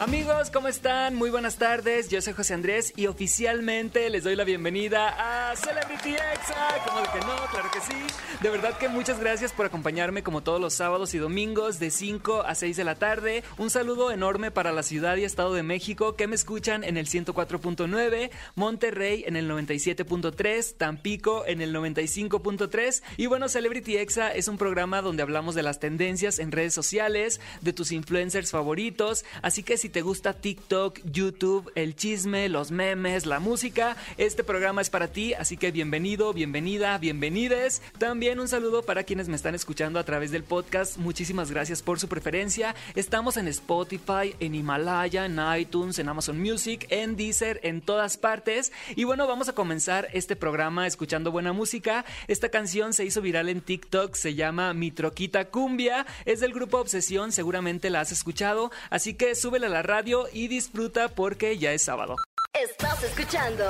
Amigos, ¿cómo están? Muy buenas tardes. Yo soy José Andrés y oficialmente les doy la bienvenida a Celebrity Exa. ¿Cómo de que no? Claro que sí. De verdad que muchas gracias por acompañarme como todos los sábados y domingos de 5 a 6 de la tarde. Un saludo enorme para la ciudad y estado de México que me escuchan en el 104.9, Monterrey en el 97.3, Tampico en el 95.3 y bueno, Celebrity Exa es un programa donde hablamos de las tendencias en redes sociales, de tus influencers favoritos, así que si si te gusta TikTok, YouTube, el chisme, los memes, la música, este programa es para ti, así que bienvenido, bienvenida, bienvenides. También un saludo para quienes me están escuchando a través del podcast. Muchísimas gracias por su preferencia. Estamos en Spotify, en Himalaya, en iTunes, en Amazon Music, en Deezer, en todas partes. Y bueno, vamos a comenzar este programa escuchando buena música. Esta canción se hizo viral en TikTok, se llama Mi Troquita Cumbia, es del grupo Obsesión, seguramente la has escuchado, así que súbela a la radio y disfruta porque ya es sábado. Estás escuchando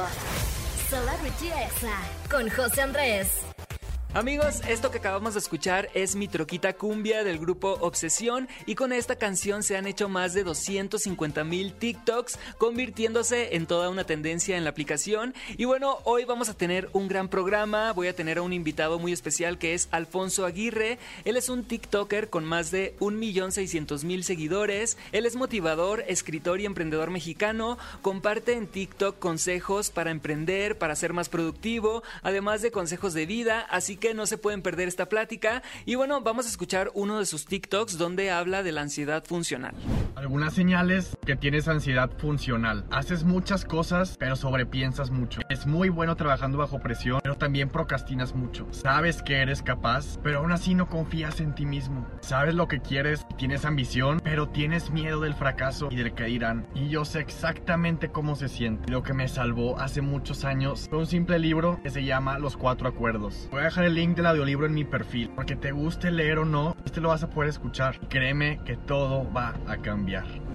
Celebrity Exa con José Andrés. Amigos, esto que acabamos de escuchar es mi troquita cumbia del grupo Obsesión y con esta canción se han hecho más de 250 mil TikToks convirtiéndose en toda una tendencia en la aplicación. Y bueno, hoy vamos a tener un gran programa, voy a tener a un invitado muy especial que es Alfonso Aguirre, él es un TikToker con más de 1.600.000 seguidores, él es motivador, escritor y emprendedor mexicano, comparte en TikTok consejos para emprender, para ser más productivo, además de consejos de vida, así que no se pueden perder esta plática. Y bueno, vamos a escuchar uno de sus TikToks donde habla de la ansiedad funcional. Algunas señales que tienes ansiedad funcional. Haces muchas cosas, pero sobrepiensas mucho. Es muy bueno trabajando bajo presión, pero también procrastinas mucho. Sabes que eres capaz, pero aún así no confías en ti mismo. Sabes lo que quieres, tienes ambición, pero tienes miedo del fracaso y del que dirán. Y yo sé exactamente cómo se siente. Lo que me salvó hace muchos años fue un simple libro que se llama Los Cuatro Acuerdos. Voy a dejar el link del audiolibro en mi perfil. Porque te guste leer o no, este lo vas a poder escuchar. Créeme que todo va a cambiar.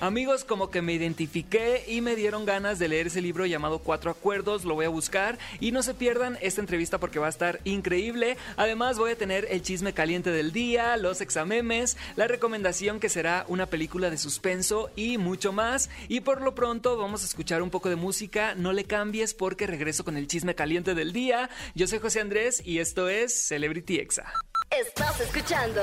Amigos, como que me identifiqué y me dieron ganas de leer ese libro llamado Cuatro Acuerdos, lo voy a buscar y no se pierdan esta entrevista porque va a estar increíble. Además voy a tener el chisme caliente del día, los examemes, la recomendación que será una película de suspenso y mucho más. Y por lo pronto vamos a escuchar un poco de música, no le cambies porque regreso con el chisme caliente del día. Yo soy José Andrés y esto es Celebrity Exa. Estás escuchando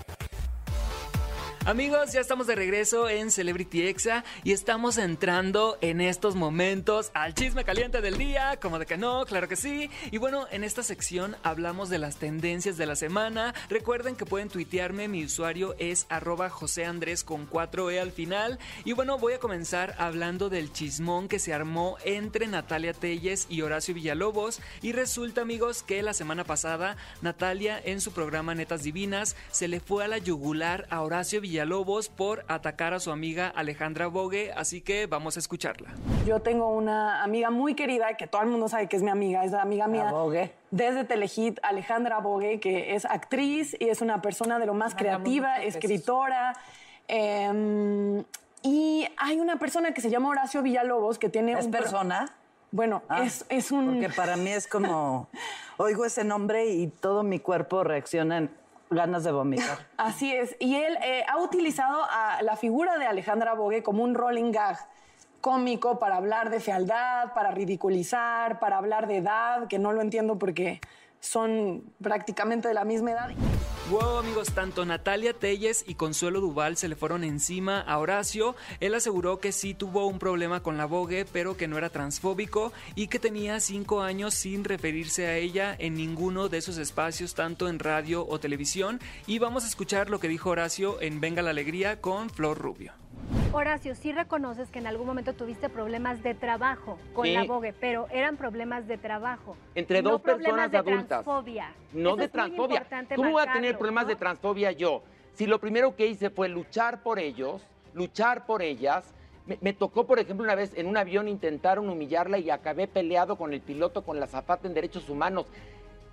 Amigos, ya estamos de regreso en Celebrity Exa y estamos entrando en estos momentos al chisme caliente del día, como de que no, claro que sí. Y bueno, en esta sección hablamos de las tendencias de la semana. Recuerden que pueden tuitearme, mi usuario es arroba José Andrés con 4E al final. Y bueno, voy a comenzar hablando del chismón que se armó entre Natalia Telles y Horacio Villalobos. Y resulta, amigos, que la semana pasada Natalia en su programa Netas Divinas se le fue a la yugular a Horacio Villalobos Villalobos por atacar a su amiga Alejandra Bogue, así que vamos a escucharla. Yo tengo una amiga muy querida que todo el mundo sabe que es mi amiga, es amiga mía. Bogue. Desde Telehit, Alejandra Bogue, que es actriz y es una persona de lo más creativa, escritora. Em, y hay una persona que se llama Horacio Villalobos que tiene ¿Es un persona? Bueno, Ah, es, es un Porque para mí es como, oigo ese nombre y todo mi cuerpo reacciona en ganas de vomitar. Así es. Y él eh, ha utilizado a la figura de Alejandra Bogue como un rolling gag cómico para hablar de fealdad, para ridiculizar, para hablar de edad, que no lo entiendo porque son prácticamente de la misma edad. Wow, amigos, tanto Natalia Telles y Consuelo Duval se le fueron encima a Horacio. Él aseguró que sí tuvo un problema con la Vogue, pero que no era transfóbico y que tenía cinco años sin referirse a ella en ninguno de esos espacios, tanto en radio o televisión. Y vamos a escuchar lo que dijo Horacio en Venga la Alegría con Flor Rubio. Horacio, sí reconoces que en algún momento tuviste problemas de trabajo con Sí. la Vogue, pero eran problemas de trabajo. Entre no dos personas de adultas. Transfobia. No Eso de transfobia. ¿Cómo voy a tener problemas ¿no? de transfobia yo? Si lo primero que hice fue luchar por ellos, luchar por ellas. Me, me tocó, por ejemplo, una vez en un avión intentaron humillarla y acabé peleado con el piloto, con la zapata en derechos humanos.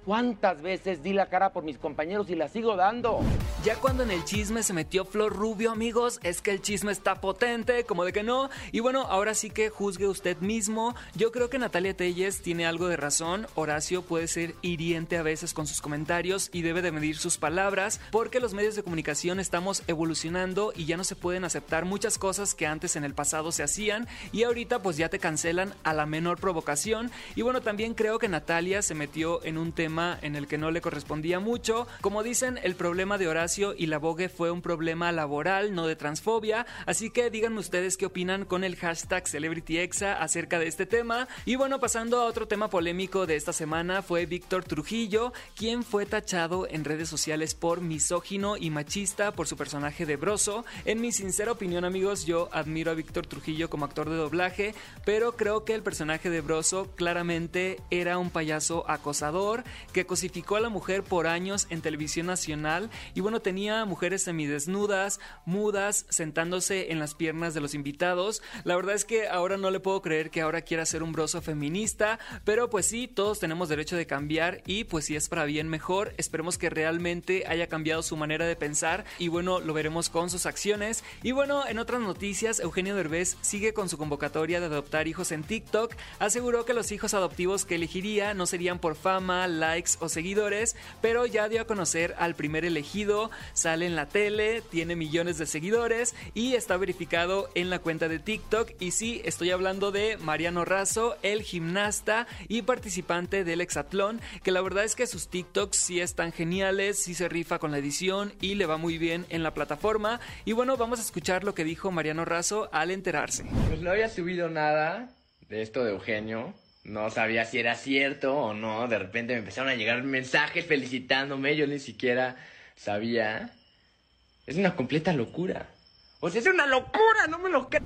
¿Cuántas veces di la cara por mis compañeros y la sigo dando? Ya cuando en el chisme se metió Flor Rubio, amigos, es que el chisme está potente, como de que no. Y bueno, ahora sí que juzgue usted mismo. Yo creo que Natalia Telles tiene algo de razón. Horacio puede ser hiriente a veces con sus comentarios y debe de medir sus palabras, porque los medios de comunicación estamos evolucionando y ya no se pueden aceptar muchas cosas que antes en el pasado se hacían y ahorita pues ya te cancelan a la menor provocación. Y bueno, también creo que Natalia se metió en un tema en el que no le correspondía mucho. Como dicen, el problema de Horacio y la Vogue fue un problema laboral, no de transfobia. Así que díganme ustedes qué opinan con el hashtag CelebrityExa acerca de este tema. Y bueno, pasando a otro tema polémico de esta semana fue Víctor Trujillo, quien fue tachado en redes sociales por misógino y machista por su personaje de Broso. En mi sincera opinión, amigos, yo admiro a Víctor Trujillo como actor de doblaje, pero creo que el personaje de Broso claramente era un payaso acosador que cosificó a la mujer por años en televisión nacional y bueno, tenía mujeres semidesnudas, mudas, sentándose en las piernas de los invitados. La verdad es que ahora no le puedo creer que ahora quiera ser un broso feminista, pero pues sí, todos tenemos derecho de cambiar y pues si es para bien mejor, esperemos que realmente haya cambiado su manera de pensar y bueno, lo veremos con sus acciones. Y bueno, en otras noticias, Eugenio Derbez sigue con su convocatoria de adoptar hijos en TikTok, aseguró que los hijos adoptivos que elegiría no serían por fama, likes, o seguidores, pero ya dio a conocer al primer elegido, sale en la tele, tiene millones de seguidores y está verificado en la cuenta de TikTok. Y sí, estoy hablando de Mariano Razo, el gimnasta y participante del hexatlón, que la verdad es que sus TikToks sí están geniales, sí se rifa con la edición y le va muy bien en la plataforma. Y bueno, vamos a escuchar lo que dijo Mariano Razo al enterarse. Pues no había subido nada de esto de Eugenio no sabía si era cierto o no. De repente me empezaron a llegar mensajes felicitándome. Yo ni siquiera sabía. Es una completa locura. O sea, es una locura, no me lo creo.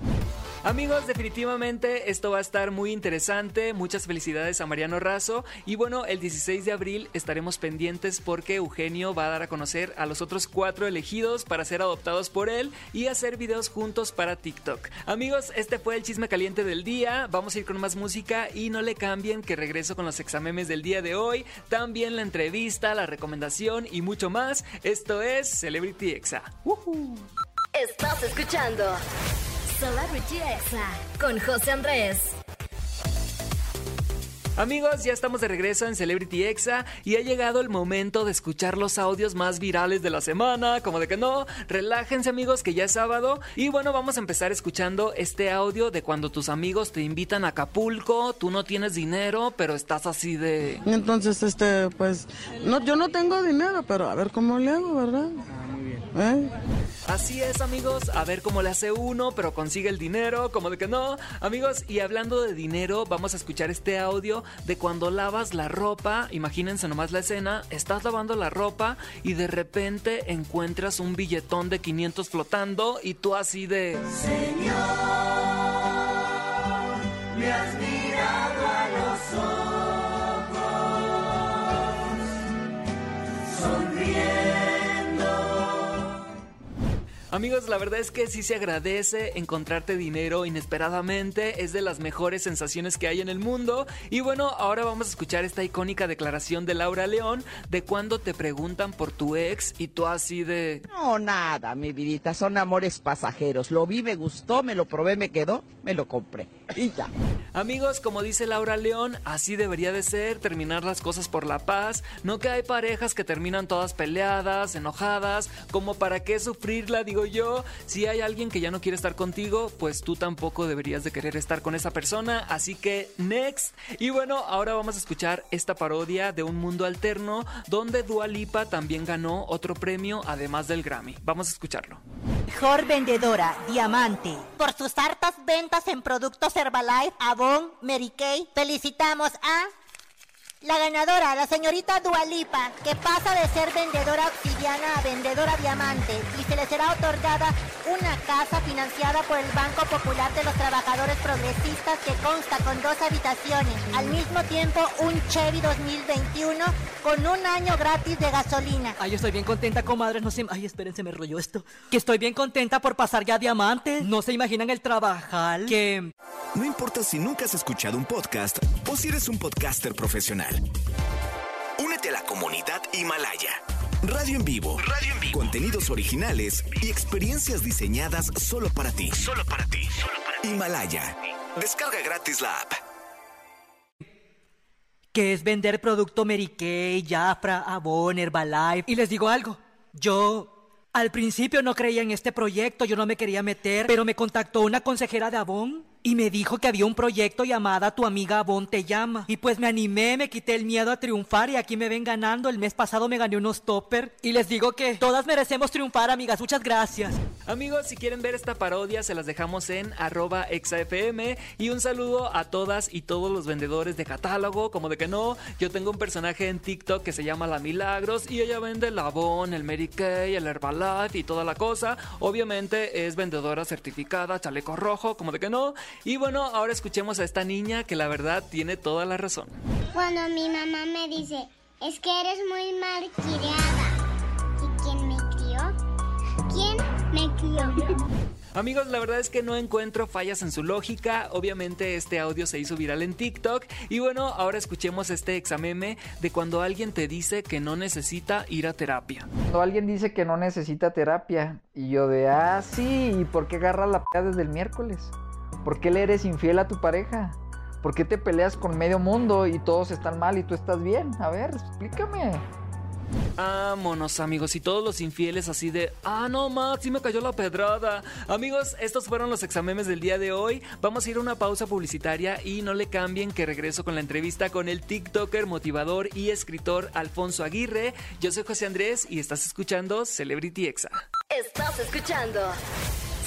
Amigos, definitivamente esto va a estar muy interesante. Muchas felicidades a Mariano Razo. Y bueno, el 16 de abril estaremos pendientes porque Eugenio va a dar a conocer a los otros cuatro elegidos para ser adoptados por él y hacer videos juntos para TikTok. Amigos, este fue el chisme caliente del día. Vamos a ir con más música y no le cambien que regreso con los examemes del día de hoy. También la entrevista, la recomendación y mucho más. Esto es Celebrity Exa. Estás escuchando Celebrity Exa con José Andrés. Amigos, ya estamos de regreso en Celebrity Exa y ha llegado el momento de escuchar los audios más virales de la semana, como de que no, relájense amigos que ya es sábado y bueno, vamos a empezar escuchando este audio de cuando tus amigos te invitan a Acapulco, tú no tienes dinero, pero estás así de... Entonces, este, pues, no, yo no tengo dinero, pero a ver cómo le hago, ¿verdad? ¿Eh? Así es, amigos, a ver cómo le hace uno, pero consigue el dinero, como de que no. Amigos, y hablando de dinero, vamos a escuchar este audio de cuando lavas la ropa. Imagínense nomás la escena, estás lavando la ropa y de repente encuentras un billetón de 500 flotando y tú así de... Señor, me has mirado a los ojos. Amigos, la verdad es que sí se agradece encontrarte dinero inesperadamente, es de las mejores sensaciones que hay en el mundo. Y bueno, ahora vamos a escuchar esta icónica declaración de Laura León de cuando te preguntan por tu ex y tú así de... No, nada, mi vidita, son amores pasajeros. Lo vi, me gustó, me lo probé, me quedó, me lo compré. Y ya. Amigos, como dice Laura León, así debería de ser, terminar las cosas por la paz. No que hay parejas que terminan todas peleadas, enojadas, como para qué sufrirla, digo yo. Si hay alguien que ya no quiere estar contigo, pues tú tampoco deberías de querer estar con esa persona. Así que, next. Y bueno, ahora vamos a escuchar esta parodia de un mundo alterno donde Dua Lipa también ganó otro premio además del Grammy. Vamos a escucharlo. Mejor vendedora, Diamante. Por sus hartas ventas en productos Herbalife, Avon, Mary Kay, felicitamos a la ganadora, la señorita Dualipa, que pasa de ser vendedora obsidiana a vendedora diamante y se le será otorgada una casa financiada por el Banco Popular de los Trabajadores Progresistas que consta con dos habitaciones. Al mismo tiempo, un Chevy 2021 con un año gratis de gasolina. Ay, estoy bien contenta, comadres. No sé. Ay, espérense, me rollo esto. Que estoy bien contenta por pasar ya diamante. No se imaginan el trabajar que. No importa si nunca has escuchado un podcast o si eres un podcaster profesional Únete a la comunidad Himalaya. Radio en vivo. Radio en vivo. Contenidos originales y experiencias diseñadas solo para ti. Solo para ti. Himalaya. Descarga gratis la app. Que es vender producto Mary Kay, Jafra, Avon, Herbalife. Y les digo algo, yo al principio no creía en este proyecto, yo no me quería meter, pero me contactó una consejera de Avon y me dijo que había un proyecto llamada Tu amiga Avon te llama. Y pues me animé, me quité el miedo a triunfar y aquí me ven ganando. El mes pasado me gané unos topper y les digo que todas merecemos triunfar, amigas. Muchas gracias. Amigos, si quieren ver esta parodia, se las dejamos en arroba exafm. Y un saludo a todas y todos los vendedores de catálogo, como de que no. Yo tengo un personaje en TikTok que se llama La Milagros y ella vende el Avon, el Mary Kay, el Herbalife y toda la cosa. Obviamente es vendedora certificada, chaleco rojo, como de que no. Y bueno, ahora escuchemos a esta niña que la verdad tiene toda la razón. Cuando mi mamá me dice, es que eres muy mal criada. ¿Y quién me crió? ¿Quién me crió? Amigos, la verdad es que no encuentro fallas en su lógica. Obviamente este audio se hizo viral en TikTok. Y bueno, ahora escuchemos este exameme de cuando alguien te dice que no necesita ir a terapia. Cuando alguien dice que no necesita terapia y yo de, ah, sí, ¿y por qué agarras la p desde el miércoles? ¿Por qué le eres infiel a tu pareja? ¿Por qué te peleas con medio mundo y todos están mal y tú estás bien? A ver, explícame. Vámonos amigos y todos los infieles así de Ah no Max, sí me cayó la pedrada Amigos, estos fueron los examemes del día de hoy Vamos a ir a una pausa publicitaria Y no le cambien que regreso con la entrevista Con el tiktoker, motivador y escritor Alfonso Aguirre Yo soy José Andrés y estás escuchando Celebrity Exa Estás escuchando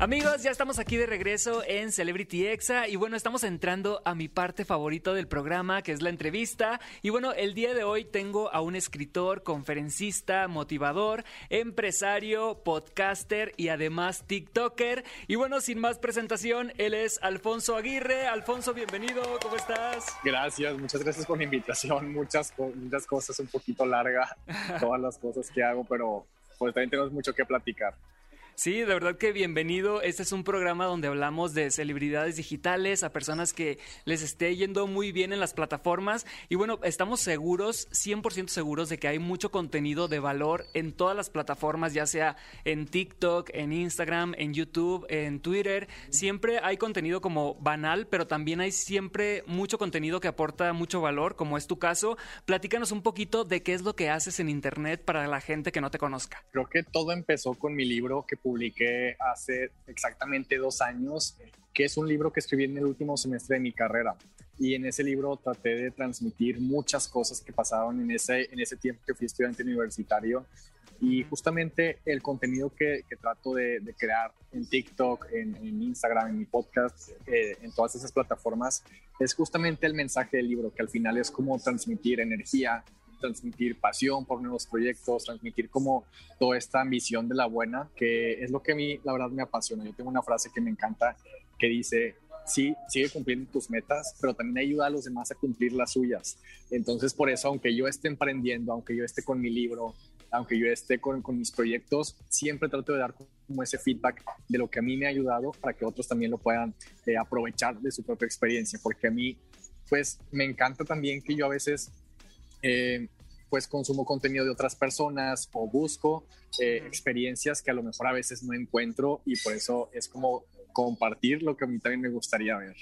Amigos, ya estamos aquí de regreso en Celebrity Exa y bueno, estamos entrando a mi parte favorita del programa, que es la entrevista. Y bueno, el día de hoy tengo a un escritor, conferencista, motivador, empresario, podcaster y además TikToker. Y bueno, sin más presentación, él es Alfonso Aguirre. Alfonso, bienvenido, ¿cómo estás? Gracias, muchas gracias por la invitación. Muchas, muchas cosas, un poquito larga, todas las cosas que hago, pero pues también tenemos mucho que platicar. Sí, de verdad que bienvenido. Este es un programa donde hablamos de celebridades digitales, a personas que les esté yendo muy bien en las plataformas. Y bueno, estamos seguros, 100% seguros de que hay mucho contenido de valor en todas las plataformas, ya sea en TikTok, en Instagram, en YouTube, en Twitter. Siempre hay contenido como banal, pero también hay siempre mucho contenido que aporta mucho valor, como es tu caso. Platícanos un poquito de qué es lo que haces en Internet para la gente que no te conozca. Creo que todo empezó con mi libro que publiqué hace exactamente dos años, que es un libro que escribí en el último semestre de mi carrera. Y en ese libro traté de transmitir muchas cosas que pasaron en ese, en ese tiempo que fui estudiante universitario. Y justamente el contenido que, que trato de, de, crear en TikTok, en, en, Instagram, en mi podcast, eh, en todas esas plataformas, es justamente el mensaje del libro, que al final es como transmitir energía, transmitir pasión por nuevos proyectos, transmitir como toda esta ambición de la buena, que es lo que a mí la verdad me apasiona. Yo tengo una frase que me encanta que dice, sí, sigue cumpliendo tus metas, pero también ayuda a los demás a cumplir las suyas. Entonces, por eso, aunque yo esté emprendiendo, aunque yo esté con mi libro, aunque yo esté con, mis proyectos, siempre trato de dar como ese feedback de lo que a mí me ha ayudado para que otros también lo puedan eh, aprovechar de su propia experiencia, porque a mí, pues, me encanta también que yo a veces eh, pues consumo contenido de otras personas o busco eh, experiencias que a lo mejor a veces no encuentro y por eso es como compartir lo que a mí también me gustaría ver.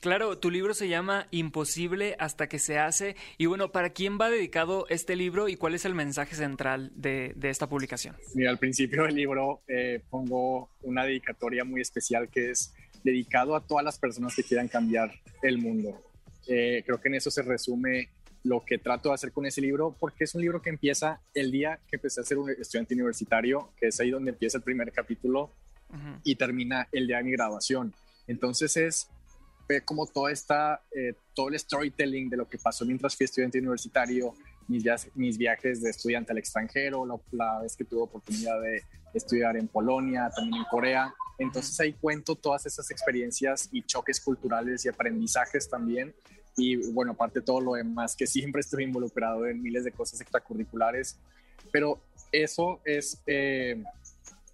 Claro, tu libro se llama Imposible hasta que se hace. Y bueno, ¿para quién va dedicado este libro y cuál es el mensaje central de, de esta publicación? Mira, al principio del libro eh, pongo una dedicatoria muy especial que es dedicado a todas las personas que quieran cambiar el mundo. Eh, creo que en eso se resume lo que trato de hacer con ese libro, porque es un libro que empieza el día que empecé a ser un estudiante universitario, que es ahí donde empieza el primer capítulo uh -huh. y termina el día de mi graduación. Entonces es como toda esta, eh, todo el storytelling de lo que pasó mientras fui estudiante universitario, mis viajes, mis viajes de estudiante al extranjero, la, la, vez que tuve oportunidad de estudiar en Polonia, también en Corea. Entonces ahí cuento todas esas experiencias y choques culturales y aprendizajes también y bueno, aparte todo lo demás, que siempre estoy involucrado en miles de cosas extracurriculares, pero eso es eh,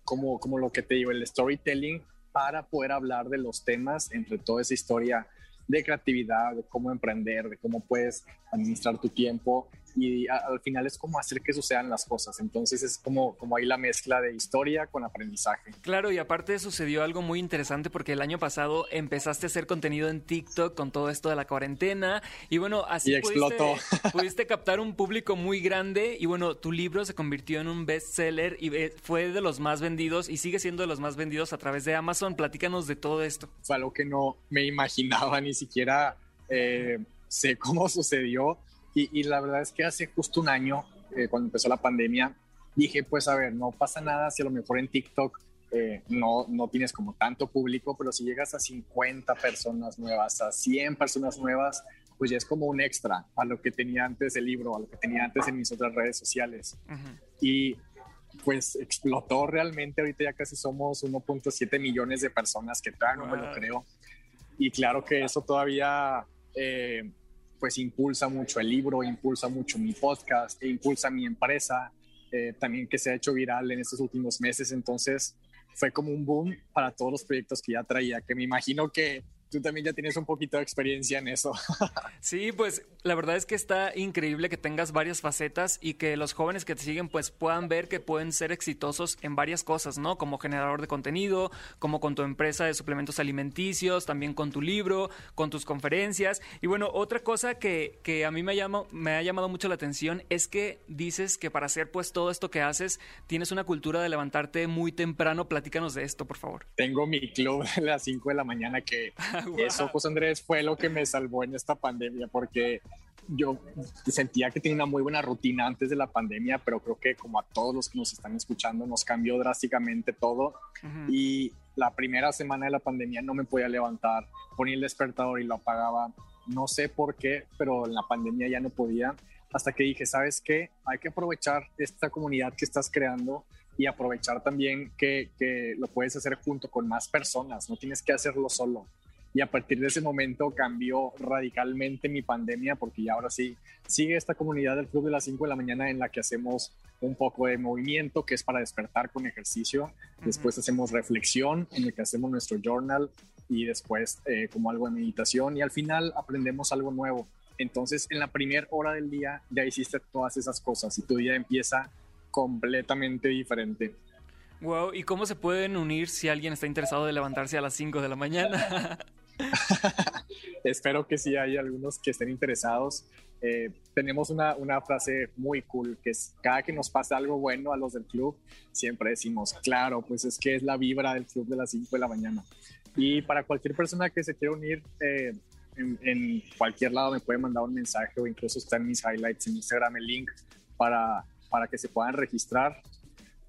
como, como lo que te digo, el storytelling para poder hablar de los temas entre toda esa historia de creatividad, de cómo emprender, de cómo puedes administrar tu tiempo y al final es como hacer que sucedan las cosas. Entonces es como, como ahí la mezcla de historia con aprendizaje. Claro, y aparte sucedió algo muy interesante porque el año pasado empezaste a hacer contenido en TikTok con todo esto de la cuarentena y bueno, así y explotó. Pudiste, pudiste captar un público muy grande y bueno, tu libro se convirtió en un bestseller y eh, fue de los más vendidos y sigue siendo de los más vendidos a través de Amazon. Platícanos de todo esto. Fue algo que no me imaginaba ni siquiera eh, sé cómo sucedió y, la verdad es que hace justo un año, eh, cuando empezó la pandemia, dije, pues a ver, no pasa nada si a lo mejor en TikTok eh, no, no tienes como tanto público, pero si llegas a 50 personas nuevas, a 100 personas nuevas, pues ya es como un extra a lo que tenía antes el libro, a lo que tenía antes en mis otras redes sociales. Y pues explotó realmente, ahorita ya casi somos 1.7 millones de personas, que todavía no me lo creo. Y claro que eso todavía... Eh, pues impulsa mucho el libro, impulsa mucho mi podcast, e impulsa mi empresa, eh, también que se ha hecho viral en estos últimos meses. Entonces fue como un boom para todos los proyectos que ya traía, que me imagino que tú también ya tienes un poquito de experiencia en eso. sí, pues la verdad es que está increíble que tengas varias facetas y que los jóvenes que te siguen pues puedan ver que pueden ser exitosos en varias cosas, ¿no? Como generador de contenido, como con tu empresa de suplementos alimenticios, también con tu libro, con tus conferencias. Y bueno, otra cosa que, que a mí me, llama, me ha llamado mucho la atención es que dices que para hacer pues todo esto que haces tienes una cultura de levantarte muy temprano. Platícanos de esto, por favor. Tengo mi club a las 5 de la mañana que Eso, José Andrés, fue lo que me salvó en esta pandemia, porque yo sentía que tenía una muy buena rutina antes de la pandemia, pero creo que como a todos los que nos están escuchando, nos cambió drásticamente todo. Y la primera semana de la pandemia no me podía levantar, ponía el despertador y lo apagaba. No sé por qué, pero en la pandemia ya no podía. Hasta que dije, ¿sabes qué? Hay que aprovechar esta comunidad que estás creando y aprovechar también que, que lo puedes hacer junto con más personas, no tienes que hacerlo solo y a partir de ese momento cambió radicalmente mi pandemia porque ya ahora sí sigue esta comunidad del club de las 5 de la mañana en la que hacemos un poco de movimiento que es para despertar con ejercicio, después hacemos reflexión en el que hacemos nuestro journal y después eh, como algo de meditación y al final aprendemos algo nuevo. Entonces en la primera hora del día ya hiciste todas esas cosas y tu día empieza completamente diferente. Wow, ¿y cómo se pueden unir si alguien está interesado de levantarse a las 5 de la mañana? Espero que sí hay algunos que estén interesados. Eh, tenemos una, una, frase muy cool que es cada que nos pasa algo bueno a los del club, siempre decimos, claro, pues es que es la vibra del club de las 5 de la mañana. Y para cualquier persona que se quiera unir eh, en, en, cualquier lado me puede mandar un mensaje o incluso está en mis highlights en Instagram el link para, para que se puedan registrar.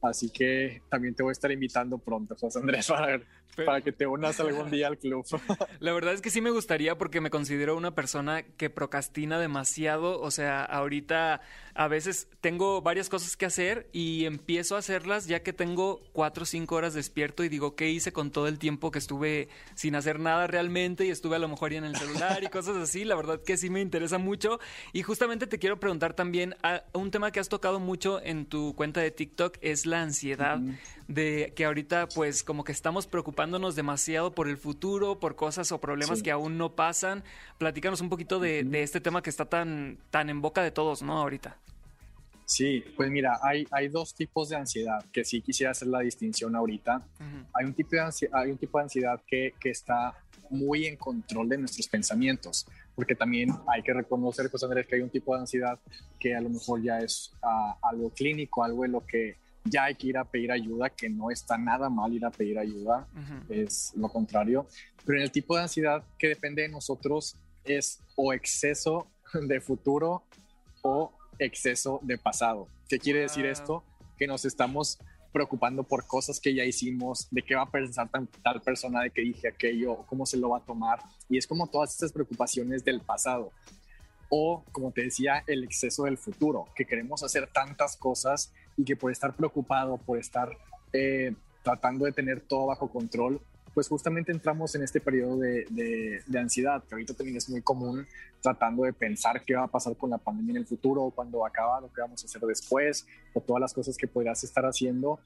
Así que también te voy a estar invitando pronto, José Andrés, para ver para que te unas algún día al club. La verdad es que sí me gustaría porque me considero una persona que procrastina demasiado. O sea, ahorita a veces tengo varias cosas que hacer y empiezo a hacerlas ya que tengo cuatro o cinco horas despierto y digo, ¿qué hice con todo el tiempo que estuve sin hacer nada realmente y estuve a lo mejor ya en el celular y cosas así? La verdad que sí me interesa mucho. Y justamente te quiero preguntar también, un tema que has tocado mucho en tu cuenta de TikTok es la ansiedad de que ahorita pues como que estamos preocupándonos demasiado por el futuro, por cosas o problemas que aún no pasan. Platícanos un poquito de, este tema que está tan, tan en boca de todos, ¿no? Ahorita. Sí, pues mira, hay, hay dos tipos de ansiedad que sí quisiera hacer la distinción ahorita. hay, un tipo de ansiedad, hay un tipo de ansiedad que, que está muy en control de nuestros pensamientos, porque también hay que reconocer, José Andrés, que hay un tipo de ansiedad que a lo mejor ya es ah, algo clínico, algo en lo que ya hay que ir a pedir ayuda, que no está nada mal ir a pedir ayuda, es lo contrario. Pero en el tipo de ansiedad que depende de nosotros es o exceso de futuro o exceso de pasado. ¿Qué quiere decir esto? Que nos estamos preocupando por cosas que ya hicimos, de qué va a pensar tal persona de que dije aquello, cómo se lo va a tomar. Y es como todas estas preocupaciones del pasado. O, como te decía, el exceso del futuro, que queremos hacer tantas cosas y que por estar preocupado, por estar eh, tratando de tener todo bajo control, pues justamente entramos en este periodo de, de, ansiedad, que ahorita también es muy común, tratando de pensar qué va a pasar con la pandemia en el futuro, cuando va a acabar, o qué vamos a hacer después, o todas las cosas que podrás estar haciendo.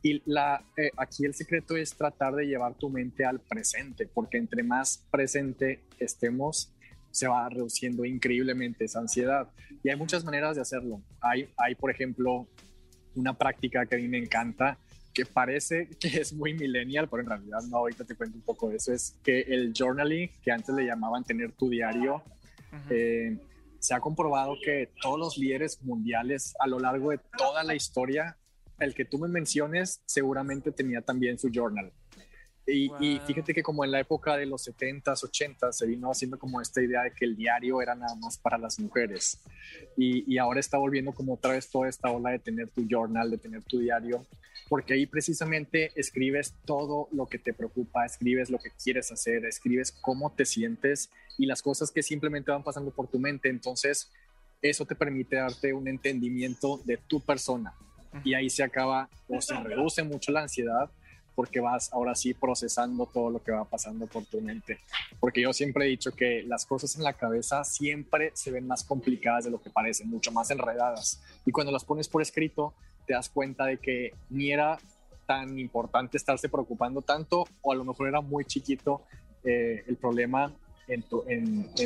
Y la, eh, aquí el secreto es tratar de llevar tu mente al presente, porque entre más presente estemos, se va reduciendo increíblemente esa ansiedad. Y hay muchas maneras de hacerlo. Hay, hay por ejemplo, una práctica que a mí me encanta, que parece que es muy millennial, pero en realidad no, ahorita te cuento un poco de eso, es que el journaling, que antes le llamaban tener tu diario, eh, se ha comprobado que todos los líderes mundiales a lo largo de toda la historia, el que tú me menciones seguramente tenía también su journal. Y, y, fíjate que como en la época de los 70s, 80s, se vino haciendo como esta idea de que el diario era nada más para las mujeres. Y, y, ahora está volviendo como otra vez toda esta ola de tener tu journal, de tener tu diario, porque ahí precisamente escribes todo lo que te preocupa, escribes lo que quieres hacer, escribes cómo te sientes y las cosas que simplemente van pasando por tu mente. Entonces, eso te permite darte un entendimiento de tu persona. Y ahí se acaba o se reduce mucho la ansiedad porque vas ahora sí procesando todo lo que va pasando por tu mente. Porque yo siempre he dicho que las cosas en la cabeza siempre se ven más complicadas de lo que parecen, mucho más enredadas. Y cuando las pones por escrito, te das cuenta de que ni era tan importante estarse preocupando tanto, o a lo mejor era muy chiquito eh, el problema en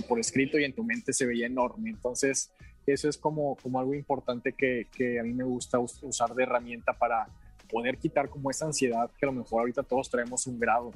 por escrito y en tu mente se veía enorme. Entonces, eso es como, como algo importante que a mí me gusta usar de herramienta para poder quitar como esa ansiedad que a lo mejor ahorita todos traemos un grado.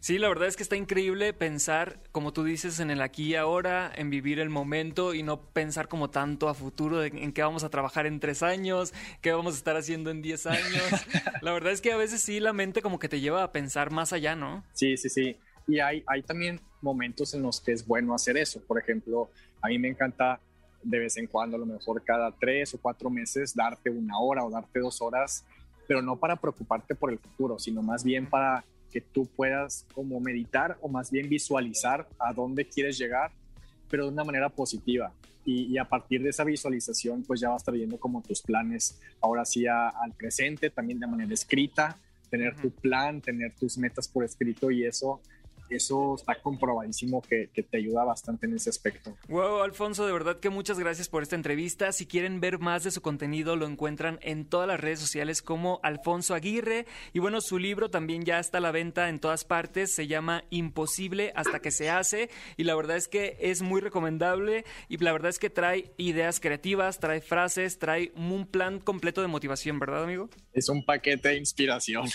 Sí, la verdad es que está increíble pensar, como tú dices, en el aquí y ahora, en vivir el momento y no pensar como tanto a futuro de en qué vamos a trabajar en tres años, qué vamos a estar haciendo en diez años. la verdad es que a veces sí la mente como que te lleva a pensar más allá, ¿no? Sí, sí, sí. Y hay, hay también momentos en los que es bueno hacer eso. Por ejemplo, a mí me encanta de vez en cuando, a lo mejor cada tres o cuatro meses, darte una hora o darte dos horas, pero no para preocuparte por el futuro, sino más bien para que tú puedas como meditar o más bien visualizar a dónde quieres llegar, pero de una manera positiva. Y, a partir de esa visualización, pues ya vas trayendo como tus planes, ahora sí al presente, también de manera escrita, tener tu plan, tener tus metas por escrito y eso eso está comprobadísimo que, te ayuda bastante en ese aspecto. Wow, Alfonso, de verdad que muchas gracias por esta entrevista. Si quieren ver más de su contenido, lo encuentran en todas las redes sociales como Alfonso Aguirre. Y bueno, su libro también ya está a la venta en todas partes. Se llama Imposible hasta que se hace. Y la verdad es que es muy recomendable. Y la verdad es que trae ideas creativas, trae frases, trae un plan completo de motivación, ¿verdad, amigo? Es un paquete de inspiración.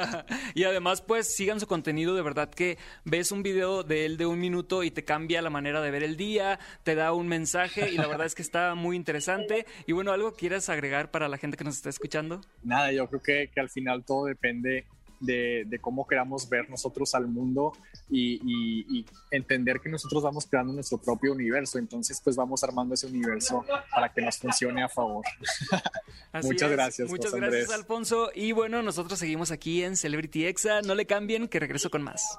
y además, pues sigan su contenido, de verdad que ves un video de él de un minuto y te cambia la manera de ver el día, te da un mensaje y la verdad es que está muy interesante. Y bueno, ¿algo quieras agregar para la gente que nos está escuchando? Nada, yo creo que, que al final todo depende de, cómo queramos ver nosotros al mundo y, entender que nosotros vamos creando nuestro propio universo. Entonces, pues vamos armando ese universo para que nos funcione a favor. Muchas gracias. Muchas gracias, Alfonso. Y bueno, nosotros seguimos aquí en Celebrity Exa. No le cambien, que regreso con más.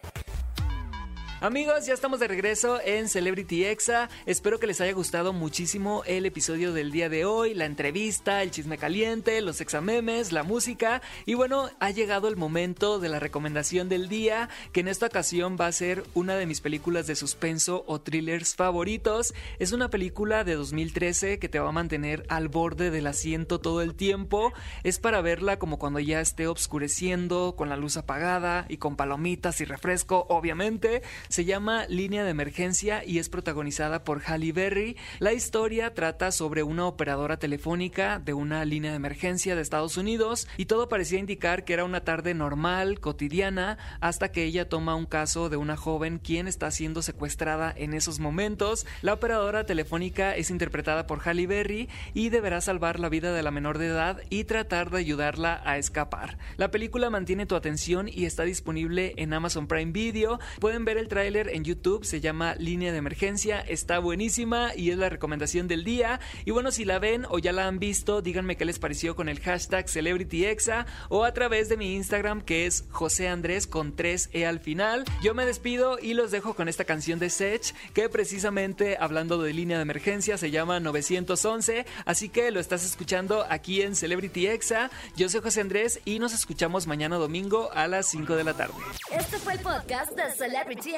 Amigos, ya estamos de regreso en Celebrity Exa. Espero que les haya gustado muchísimo el episodio del día de hoy, la entrevista, el chisme caliente, los examemes, la música. Y bueno, ha llegado el momento de la recomendación del día, que en esta ocasión va a ser una de mis películas de suspenso o thrillers favoritos. Es una película de 2013 que te va a mantener al borde del asiento todo el tiempo. Es para verla como cuando ya esté oscureciendo, con la luz apagada y con palomitas y refresco, obviamente. Se llama Línea de Emergencia y es protagonizada por Halle Berry. La historia trata sobre una operadora telefónica de una línea de emergencia de Estados Unidos y todo parecía indicar que era una tarde normal, cotidiana, hasta que ella toma un caso de una joven quien está siendo secuestrada en esos momentos. La operadora telefónica es interpretada por Halle Berry y deberá salvar la vida de la menor de edad y tratar de ayudarla a escapar. La película mantiene tu atención y está disponible en Amazon Prime Video. Pueden ver el trailer en YouTube, se llama Línea de Emergencia, está buenísima y es la recomendación del día. Y bueno, si la ven o ya la han visto, díganme qué les pareció con el hashtag CelebrityExa o a través de mi Instagram que es José Andrés con 3E al final. Yo me despido y los dejo con esta canción de Sech que precisamente hablando de línea de emergencia se llama 911, así que lo estás escuchando aquí en Celebrity Exa. Yo soy José Andrés y nos escuchamos mañana domingo a las 5 de la tarde. Este fue el podcast de Celebrity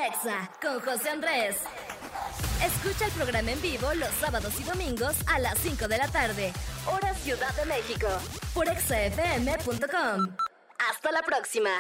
Con José Andrés. Escucha el programa en vivo los sábados y domingos a las 5 de la tarde, hora Ciudad de México, por exafm.com. Hasta la próxima.